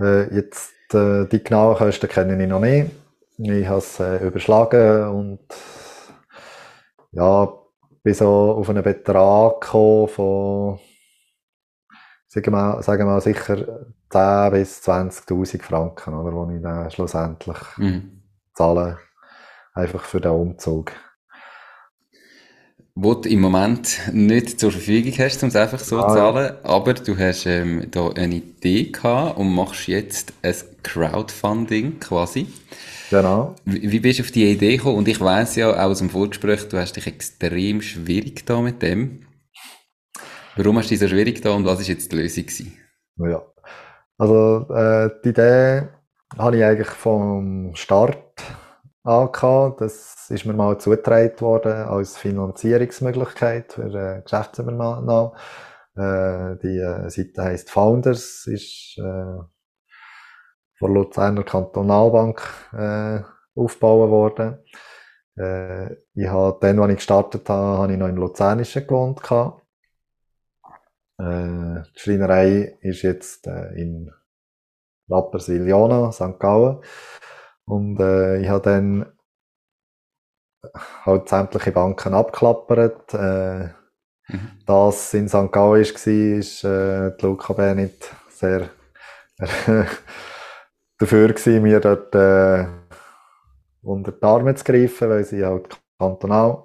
Äh, jetzt, äh, die genauen Kosten kenne ich noch nicht. Ich habe es äh, überschlagen und ja, bin so auf einen Betrag gekommen von, sagen wir mal, sagen wir mal sicher 10 bis 20.000 Franken, oder, wo ich dann schlussendlich Mhm. zahle, einfach für den Umzug. Wo du im Moment nicht zur Verfügung hast, um es einfach so Ah, zu ja. zahlen, aber du hast ähm, da eine Idee gehabt und machst jetzt ein Crowdfunding quasi. Genau. Wie, wie bist du auf die Idee gekommen? Und ich weiss ja auch aus dem Vorgespräch, du hast dich extrem schwierig da mit dem. Warum hast du dich so schwierig da und was ist jetzt die Lösung gewesen? Ja. Also, äh, die Idee habe ich eigentlich vom Start an. Das ist mir mal zugetragen worden als Finanzierungsmöglichkeit für äh, Geschäftsübernahme. Äh, die äh, Seite heisst Founders, ist äh, von Luzerner Kantonalbank äh, aufgebaut worden. Äh, ich habe dann, als ich gestartet habe, habe ich noch im Luzernischen gewohnt gehabt. Äh, die Schreinerei ist jetzt äh, in Rapperswil-Jona, St. Gallen. Und äh, ich habe dann halt sämtliche Banken abgeklappert. Äh, Mhm. das in St. Gallen war, ist äh, die Luca B. nicht sehr dafür gewesen, mir dort äh, unter die Arme zu greifen, weil sie halt kantonal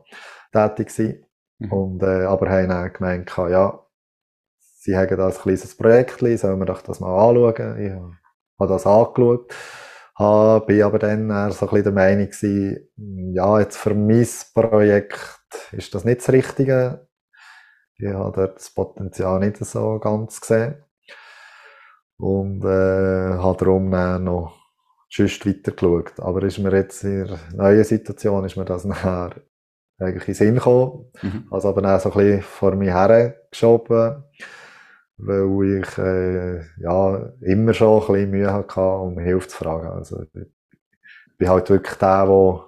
tätig sind. Mhm. Und, äh, aber haben dann gemeint, ja, sie haben da ein kleines Projekt, sollen wir doch das mal anschauen. Ich habe das angeschaut, habe, bin aber dann eher so ein bisschen der Meinung gewesen, ja, jetzt für mein Projekt ist das nicht das Richtige. Ich habe dort das Potenzial nicht so ganz gesehen. Und äh, habe darum dann noch sonst weiter geschaut. Aber ist mir jetzt in der neuen Situation ist mir das nachher eigentlich in den Sinn gekommen. Mhm. Also aber dann so ein bisschen vor mir hergeschoben, weil ich äh, ja immer schon ein bisschen Mühe hatte, um Hilfe zu fragen. Also ich bin halt wirklich der, der,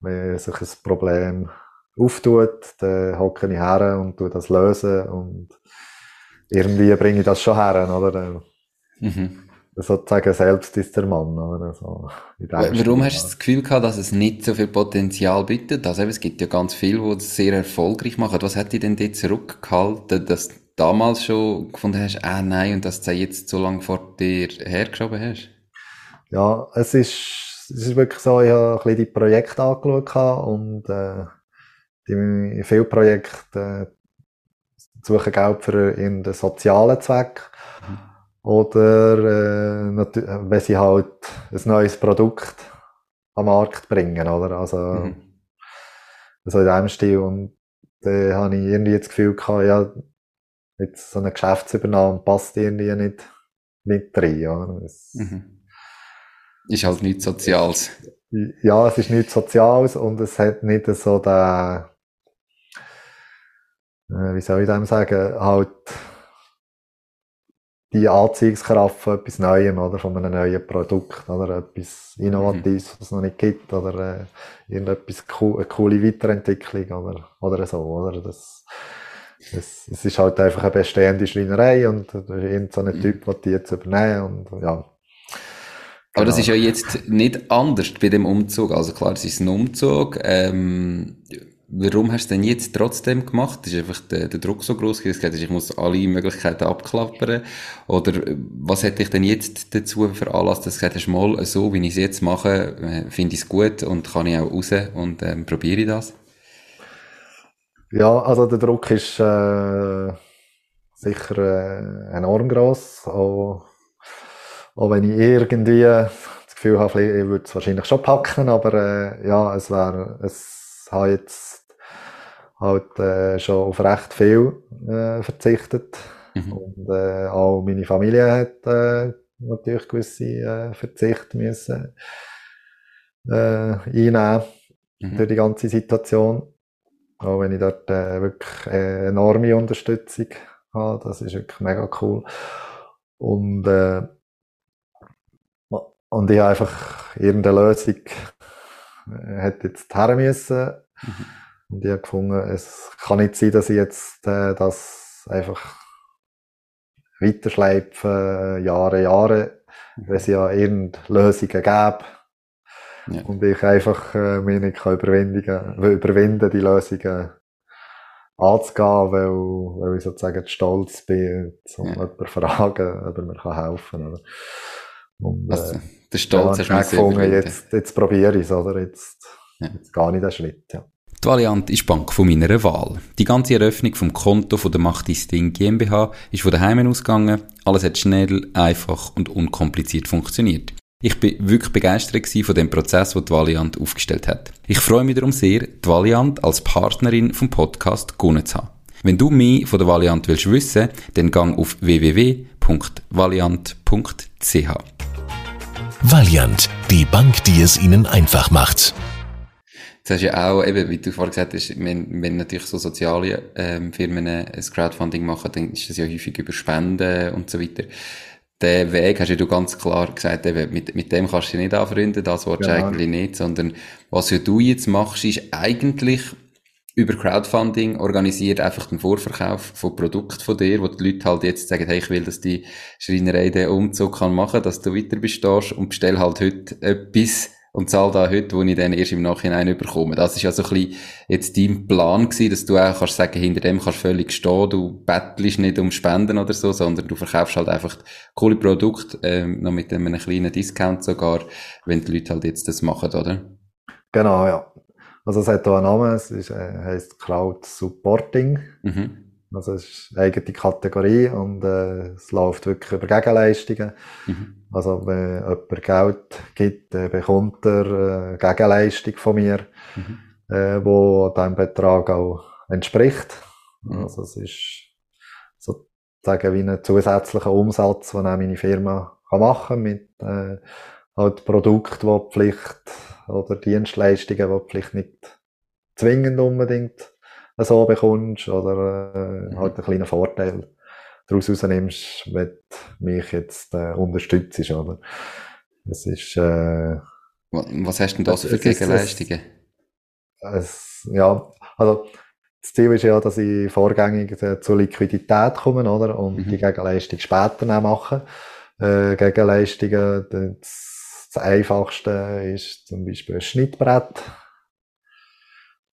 wenn sich ein Problem auftut, dann hocke ich her und tu das lösen und irgendwie bringe ich das schon her, oder? Mhm. sozusagen selbst ist der Mann, oder? So, Warum hast du das Gefühl gehabt, dass es nicht so viel Potenzial bietet? Also es gibt ja ganz viele, die es sehr erfolgreich machen. Was hat dich denn dort zurückgehalten, dass damals schon gefunden hast, ah nein, und dass du jetzt so lange vor dir hergeschoben hast? Ja, es ist, es ist wirklich so, ich habe ein bisschen die Projekte angeschaut und äh, die, viele Projekte äh, suchen Geld für irgendeinen sozialen Zweck. Mhm. Oder äh, wenn sie halt ein neues Produkt am Markt bringen, oder? Also, mhm. so in diesem Stil. Und da habe ich irgendwie das Gefühl gehabt, ja, jetzt so eine Geschäftsübernahme passt irgendwie nicht, nicht rein. Ja. Es, mhm. Ist halt nichts Soziales. Ja, es ist nichts Soziales und es hat nicht so den, äh, wie soll ich dem sagen, halt, die Anziehungskraft von etwas Neuem oder von einem neuen Produkt oder etwas Innovatives, mhm. was es noch nicht gibt oder äh, irgendetwas cool, eine coole Weiterentwicklung oder, oder so. Oder? Das, das, es ist halt einfach eine bestehende Schreinerei und irgend so ein mhm. Typ, der die jetzt übernehmen und ja. Aber das ist ja jetzt nicht anders bei dem Umzug. Also klar, es ist ein Umzug. Ähm, warum hast du denn jetzt trotzdem gemacht? Ist einfach der, der Druck so groß gewesen, ich muss alle Möglichkeiten abklappern? Oder was hätte ich denn jetzt dazu veranlasst, dass du gesagt hast, mal so, wie ich es jetzt mache, äh, finde ich es gut und kann ich auch raus und ähm, probiere ich das? Ja, also der Druck ist äh, sicher äh, enorm groß. Auch, auch wenn ich irgendwie das Gefühl habe, ich würde es wahrscheinlich schon packen, aber äh, ja, es wäre, es hat jetzt halt äh, schon auf recht viel äh, verzichtet. Mhm. Und äh, auch meine Familie hat äh, natürlich gewisse äh, Verzichte müssen äh, einnehmen mhm. durch die ganze Situation. Auch wenn ich dort äh, wirklich äh, enorme Unterstützung habe, das ist wirklich mega cool. Und, äh, und ich habe einfach irgendeine Lösung äh, hätte jetzt her müssen. Mhm. Und ich habe gefunden, es kann nicht sein, dass ich jetzt äh, das einfach weiterschleife, äh, Jahre, Jahre, mhm. wenn es ja irgendeine Lösungen gäbe. Ja. Und ich einfach äh, mich nicht kann überwinden, überwinden, die Lösungen anzugehen, weil, weil ich sozusagen stolz bin, um ja. jemanden zu fragen, ob er mir helfen kann. Oder? Und, also, äh, der Stolz ja, hast du jetzt, jetzt probiere ich es, oder? Jetzt, ja. jetzt gehe ich den Schritt, ja. Die Valiant ist die Bank von meiner Wahl. Die ganze Eröffnung vom Konto von der Macht Ding GmbH ist von daheim ausgegangen. Alles hat schnell, einfach und unkompliziert funktioniert. Ich bin wirklich begeistert von dem Prozess, den die Valiant aufgestellt hat. Ich freue mich darum sehr, die Valiant als Partnerin vom Podcast gewonnen zu haben. Wenn du mehr von der Valiant willst wissen, dann gang auf www.valiant.ch. Valiant, die Bank, die es Ihnen einfach macht. Das hast ja auch, eben, wie du vorhin gesagt hast, wenn, wenn natürlich so soziale ähm, Firmen ein Crowdfunding machen, dann ist das ja häufig über Spenden und so weiter. Der Weg hast ja du ganz klar gesagt, eben, mit, mit dem kannst du dich nicht anfreunden, das willst du ja. eigentlich nicht, sondern was ja du jetzt machst, ist eigentlich über Crowdfunding organisiert einfach den Vorverkauf von Produkten von dir, wo die Leute halt jetzt sagen, hey, ich will, dass die Schreinerei den Umzug kann machen, dass du weiter bestehst und bestell halt heute etwas, und zahle da heute, wo ich dann erst im Nachhinein überkomme. Das ist ja so ein bisschen jetzt dein Plan gewesen, dass du auch kannst sagen, hinter dem kannst du völlig stehen, du bettelst nicht um Spenden oder so, sondern du verkaufst halt einfach coole Produkte, ähm, noch mit einem kleinen Discount sogar, wenn die Leute halt jetzt das machen, oder? Genau, ja. Also es hat auch einen Namen, es ist, äh, heisst Crowd Supporting. Mhm. Also es ist eine eigene Kategorie und äh, es läuft wirklich über Gegenleistungen. Mhm. Also wenn jemand Geld gibt, dann bekommt er äh, Gegenleistung von mir, mhm. äh, wo diesem Betrag auch entspricht. Mhm. Also es ist sozusagen wie ein zusätzlicher Umsatz, den auch meine Firma kann machen mit äh, halt Produkten, die Pflicht oder Dienstleistungen, die Pflicht nicht zwingend unbedingt so bekommst oder äh, mhm. halt einen kleinen Vorteil daraus rausnimmst, wenn du mich jetzt äh, unterstützt, oder? Es ist, äh, Was hast du denn da so für Gegenleistungen? Es, ja, also, das Ziel ist ja, dass ich vorgängig äh, zur Liquidität komme, oder? Und mhm. die Gegenleistung später dann mache. äh, Gegenleistungen. Das, das einfachste ist zum Beispiel ein Schnittbrett.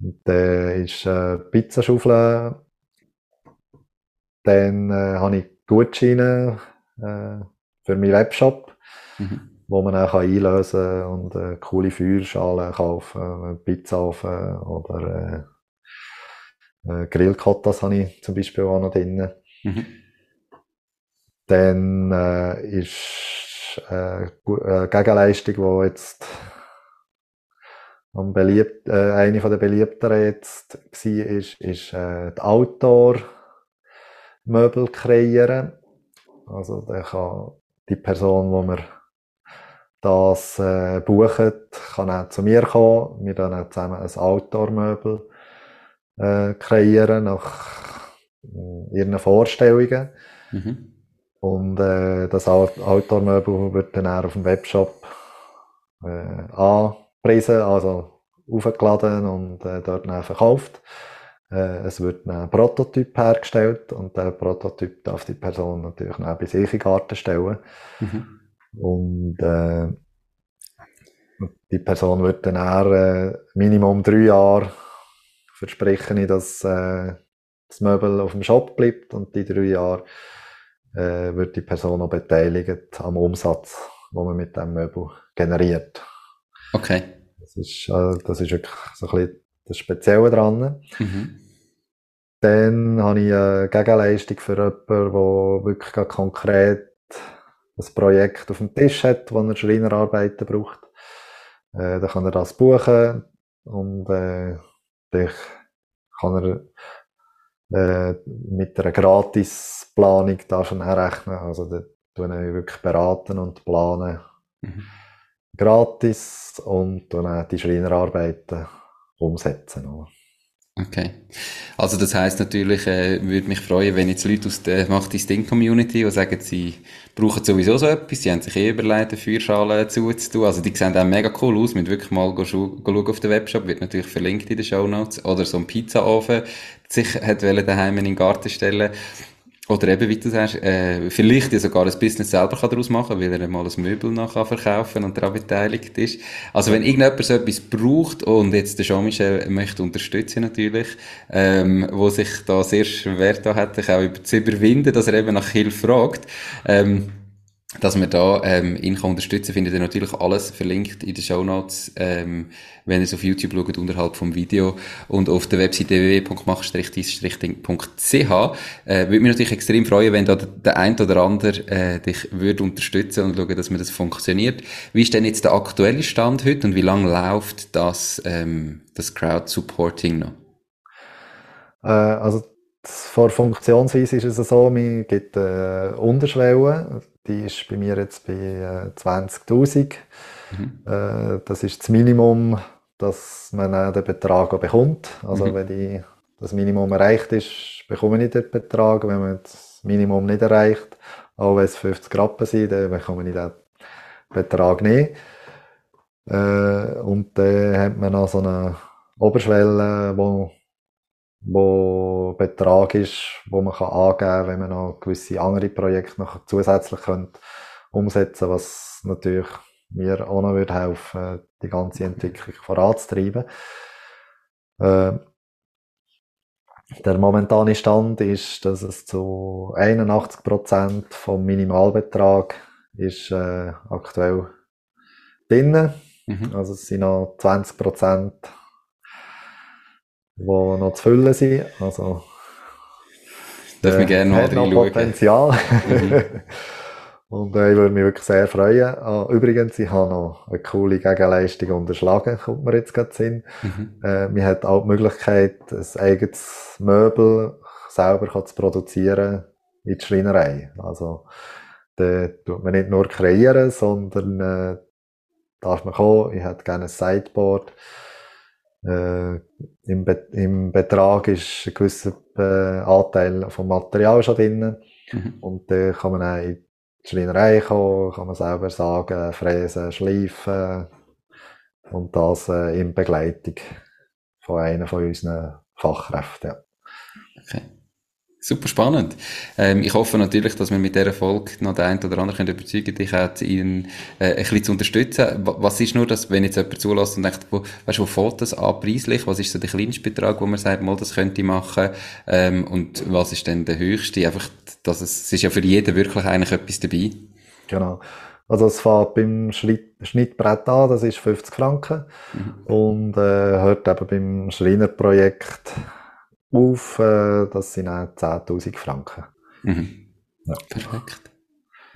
Und dann ist äh, Pizzaschaufel. Dann äh, habe ich Gutscheine äh, für meinen Webshop, mhm. wo man auch einlösen kann und äh, coole Feuerschalen kaufen, Pizzaofen oder äh, äh, Grillkottas habe ich zum Beispiel auch noch drin. Mhm. Dann äh, ist äh, äh, Gegenleistung, die jetzt am beliebt, äh, eine von der beliebteren jetzt war, ist, ist äh, die Outdoor-Möbel kreieren. Also da kann die Person, wo man das äh, bucht, kann auch zu mir kommen. Wir dann zusammen ein Outdoor-Möbel äh, kreieren nach äh, ihren Vorstellungen. Mhm. Und äh, das Outdoor-Möbel wird dann auch auf dem Webshop äh, angepriesen, also aufgeladen und äh, dort dann verkauft. Äh, es wird ein Prototyp hergestellt und der Prototyp darf die Person natürlich noch bei sich in Garten stellen. Mhm. Und äh, die Person wird dann auch äh, Minimum drei Jahre versprechen, dass äh, das Möbel auf dem Shop bleibt und die drei Jahre äh, wird die Person auch beteiligt am Umsatz, den man mit dem Möbel generiert. Okay. Das ist, äh, das ist wirklich so ein bisschen das Spezielle dran. Mhm. Dann habe ich eine Gegenleistung für jemanden, der wirklich konkret ein Projekt auf dem Tisch hat, wo er Schreinerarbeiten braucht. Äh, dann kann er das buchen und äh, kann er äh, mit einer Gratisplanung da schon herrechnen. Also da tun wir wirklich beraten und planen. Mhm. Gratis und dann die Schreinerarbeiten umsetzen. Okay. Also das heißt natürlich, äh, würde mich freuen, wenn jetzt Leute aus der Macht Ding Community, die sagen, sie brauchen sowieso so etwas, sie haben sich eh überlegt, eine Feuerschale zuzutun. Also die sehen auch mega cool aus, mit wirklich mal schauen auf den Webshop, wird natürlich verlinkt in den Show Notes. Oder so ein Pizzaofen, sich hat daheim in den Garten stellen oder eben, wie du sagst, äh, vielleicht ja sogar ein Business selber kann daraus machen weil er mal ein Möbel noch verkaufen und daran beteiligt ist. Also wenn irgendjemand so etwas braucht und jetzt der Jean-Michel möchte unterstützen natürlich, ähm, wo sich da sehr schwer da hat, sich auch zu überwinden, dass er eben nach Hilfe fragt, ähm, dass wir da ähm, ihn kann unterstützen findet ihr natürlich alles verlinkt in den Show Notes, ähm, wenn ihr es auf YouTube schaut, unterhalb vom Video und auf der Webseite www.mach-dies-ding.ch äh, würde mich natürlich extrem freuen, wenn da der ein oder andere äh, dich würde unterstützen und schauen, dass mir das funktioniert. Wie ist denn jetzt der aktuelle Stand heute und wie lange läuft das, ähm, das Crowd-Supporting noch? Äh, also vor Funktionsweise ist es so, man gibt äh, Unterschwellen die ist bei mir jetzt bei äh, 20.000. Mhm. Äh, das ist das Minimum, dass man äh, den Betrag auch bekommt. Also mhm. wenn die, das Minimum erreicht ist, bekomme ich den Betrag. Wenn man das Minimum nicht erreicht, auch wenn es 50 Rappen sind, dann bekomme ich den Betrag nicht. Äh, und dann hat man noch so eine Oberschwelle, wo wo Betrag ist, wo man kann angeben kann, wenn man noch gewisse andere Projekte noch zusätzlich könnte umsetzen was natürlich mir auch noch würde helfen, die ganze Entwicklung voranzutreiben. Äh, der momentane Stand ist, dass es zu 81% vom Minimalbetrag ist äh, aktuell drin. Mhm. Also es sind noch 20% die noch zu füllen sind. Also, Darf ich gerne mal reinschauen. Potenzial. Mhm. Und äh, ich würde mich wirklich sehr freuen. Ah, übrigens, ich habe noch eine coole Gegenleistung unterschlagen, kommt mir jetzt gerade Sinn. Mhm. Äh, man hat auch die Möglichkeit, ein eigenes Möbel selber zu produzieren in der Schreinerei. Also, da tut man nicht nur kreieren, sondern äh, darf man kommen, ich hätte gerne ein Sideboard, äh, im, Be im Betrag ist ein gewisser äh, Anteil vom Material schon drin. Mhm. Und dann kann man auch in die Schreinerei kommen, kann man selber sagen, fräsen, schleifen. Und das äh, in Begleitung von einer von unseren Fachkräften. Ja. Okay. Super spannend. Ähm, ich hoffe natürlich, dass wir mit dieser Folge noch den einen oder anderen können überzeugen dich auch ihn äh, ein bisschen zu unterstützen. Was ist nur das, wenn jetzt jemand zulässt und denkt, wo, weißt du, wo fährt das an preislich? Was ist so der kleinste Betrag, wo man sagt, mal, das könnte ich machen? Ähm, und was ist denn der höchste? Einfach, dass es, es ist ja für jeden wirklich eigentlich etwas dabei. Genau. Also es fährt beim Schnittbrett an, das ist 50 Franken. Mhm. Und äh, hört eben beim Schreinerprojekt auf, äh, das sind auch 10.000 Franken. Mhm. Ja. Perfekt.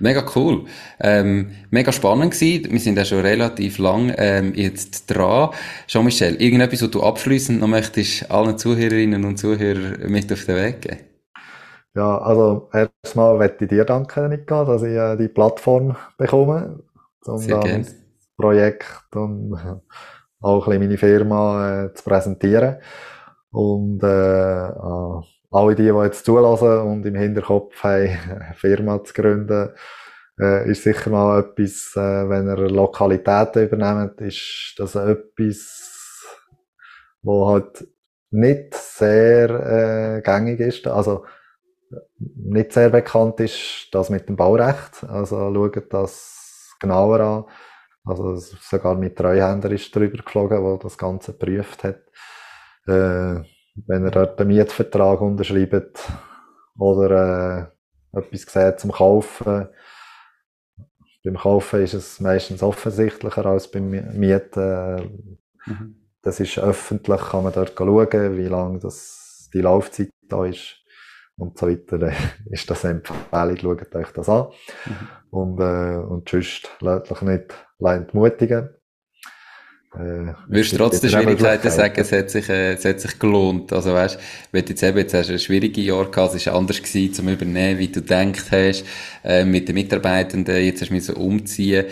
Mega cool. Ähm, mega spannend gewesen. Wir sind ja schon relativ lang ähm, jetzt dran. Jean-Michel, irgendetwas, was du abschließend noch möchtest allen Zuhörerinnen und Zuhörern mit auf den Weg geben? Ja, also erstmal möchte ich dir danken, Nika, dass ich äh, die Plattform bekomme, um Sehr das Projekt und auch ein bisschen meine Firma äh, zu präsentieren. Und äh, alle die, die jetzt zulassen und im Hinterkopf haben, eine Firma zu gründen, äh, ist sicher mal etwas, äh, wenn ihr Lokalitäten übernehmt, ist das etwas, wo halt nicht sehr äh, gängig ist. Also nicht sehr bekannt ist das mit dem Baurecht. Also schaut das genauer an. Also sogar mit Treuhänder ist drüber geflogen, wo das Ganze geprüft hat äh, wenn er dort einen Mietvertrag unterschreibt oder äh, etwas sieht zum Kaufen. Beim Kaufen ist es meistens offensichtlicher als beim Mieten. Mhm. Das ist öffentlich, kann man dort schauen, wie lange das, die Laufzeit da ist und so weiter. Dann ist das eine Empfehlung, schaut euch das an. Mhm. Und, äh, und sonst lasst euch nicht entmutigen. Äh, Würdest du trotz der Schwierigkeiten sagen, es hat sich, äh, es hat sich gelohnt? Also weißt, wenn du jetzt eben, jetzt hast du ein schwieriges Jahr gehabt, es ist anders gewesen, zum Übernehmen, wie du gedacht hast, äh, mit den Mitarbeitenden, jetzt hast du mich so umziehen.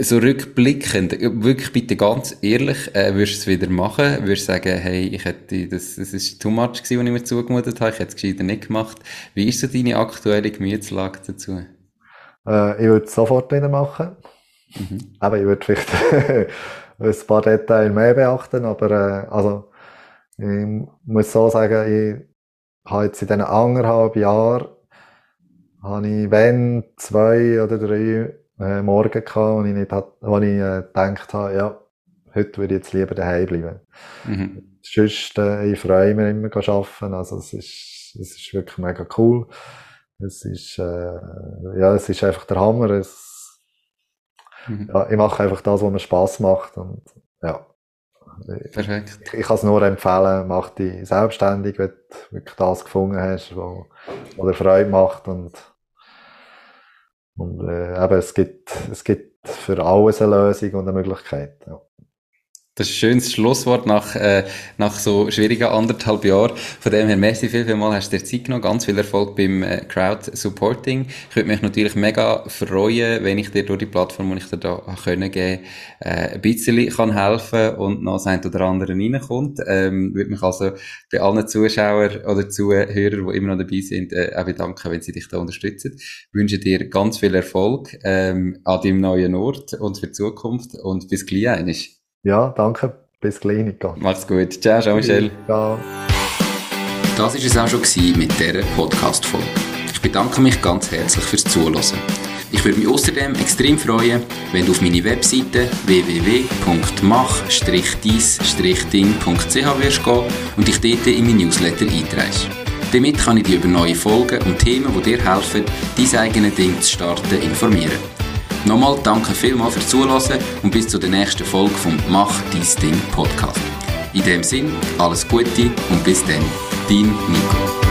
So rückblickend, wirklich bitte ganz ehrlich, äh, würdest du es wieder machen? Würdest du sagen, hey, ich hätte, das, das ist too much gewesen, was ich mir zugemutet habe, ich hätte es gescheiter nicht gemacht. Wie ist so deine aktuelle Gemütslage dazu? Äh, ich würde es sofort wieder machen. Mhm. Aber ich würde vielleicht ein paar Details mehr beachten, aber äh, also ich muss so sagen, ich habe jetzt in diesen anderthalb Jahren habe ich, wenn, zwei oder drei äh, Morgen gehabt, wo ich, nicht hat, wo ich äh, gedacht habe, ja, heute würde ich jetzt lieber daheim bleiben. Mhm. Sonst, äh, ich freue mich immer zu arbeiten, also es ist, es ist wirklich mega cool. Es ist, äh, ja, es ist einfach der Hammer. Es, Mhm. Ja, ich mache einfach das, was mir Spaß macht und ja. Perfekt. Ich, ich kann es nur empfehlen, mach dich selbstständig, wenn du wirklich das gefunden hast, was dir Freude macht und, und äh, eben, es gibt, es gibt für alles eine Lösung und eine Möglichkeit. Ja. Das ist ein schönes Schlusswort nach, äh, nach so schwierigen anderthalb Jahren. Von dem her, merci viel, viel mal, hast du dir Zeit genommen. Ganz viel Erfolg beim äh, Crowd Supporting. Ich würde mich natürlich mega freuen, wenn ich dir durch die Plattform, die ich dir da können geben, äh, ein bisschen kann helfen und noch das ein oder andere reinkommt. Ähm, würde mich also bei allen Zuschauern oder Zuhörern, die immer noch dabei sind, äh, auch bedanken, wenn sie dich da unterstützen. Ich wünsche dir ganz viel Erfolg, ähm, an deinem neuen Ort und für die Zukunft und bis gleich. Ja, danke. Bis gleich, Nico. Mach's gut. Ciao, ciao, Michel. Ciao. Das war es auch schon mit dieser Podcast-Folge. Ich bedanke mich ganz herzlich fürs Zuhören. Ich würde mich außerdem extrem freuen, wenn du auf meine Webseite www.mach-dies-ding.ch wirst gehen und dich dort in mein Newsletter einträgst. Damit kann ich dich über neue Folgen und Themen, die dir helfen, dein eigenes Ding zu starten, informieren. Nochmal danke vielmals fürs Zuhören und bis zur nächsten Folge vom Mach dies Ding Podcast. In dem Sinn, alles Gute und bis dann, dein Nico.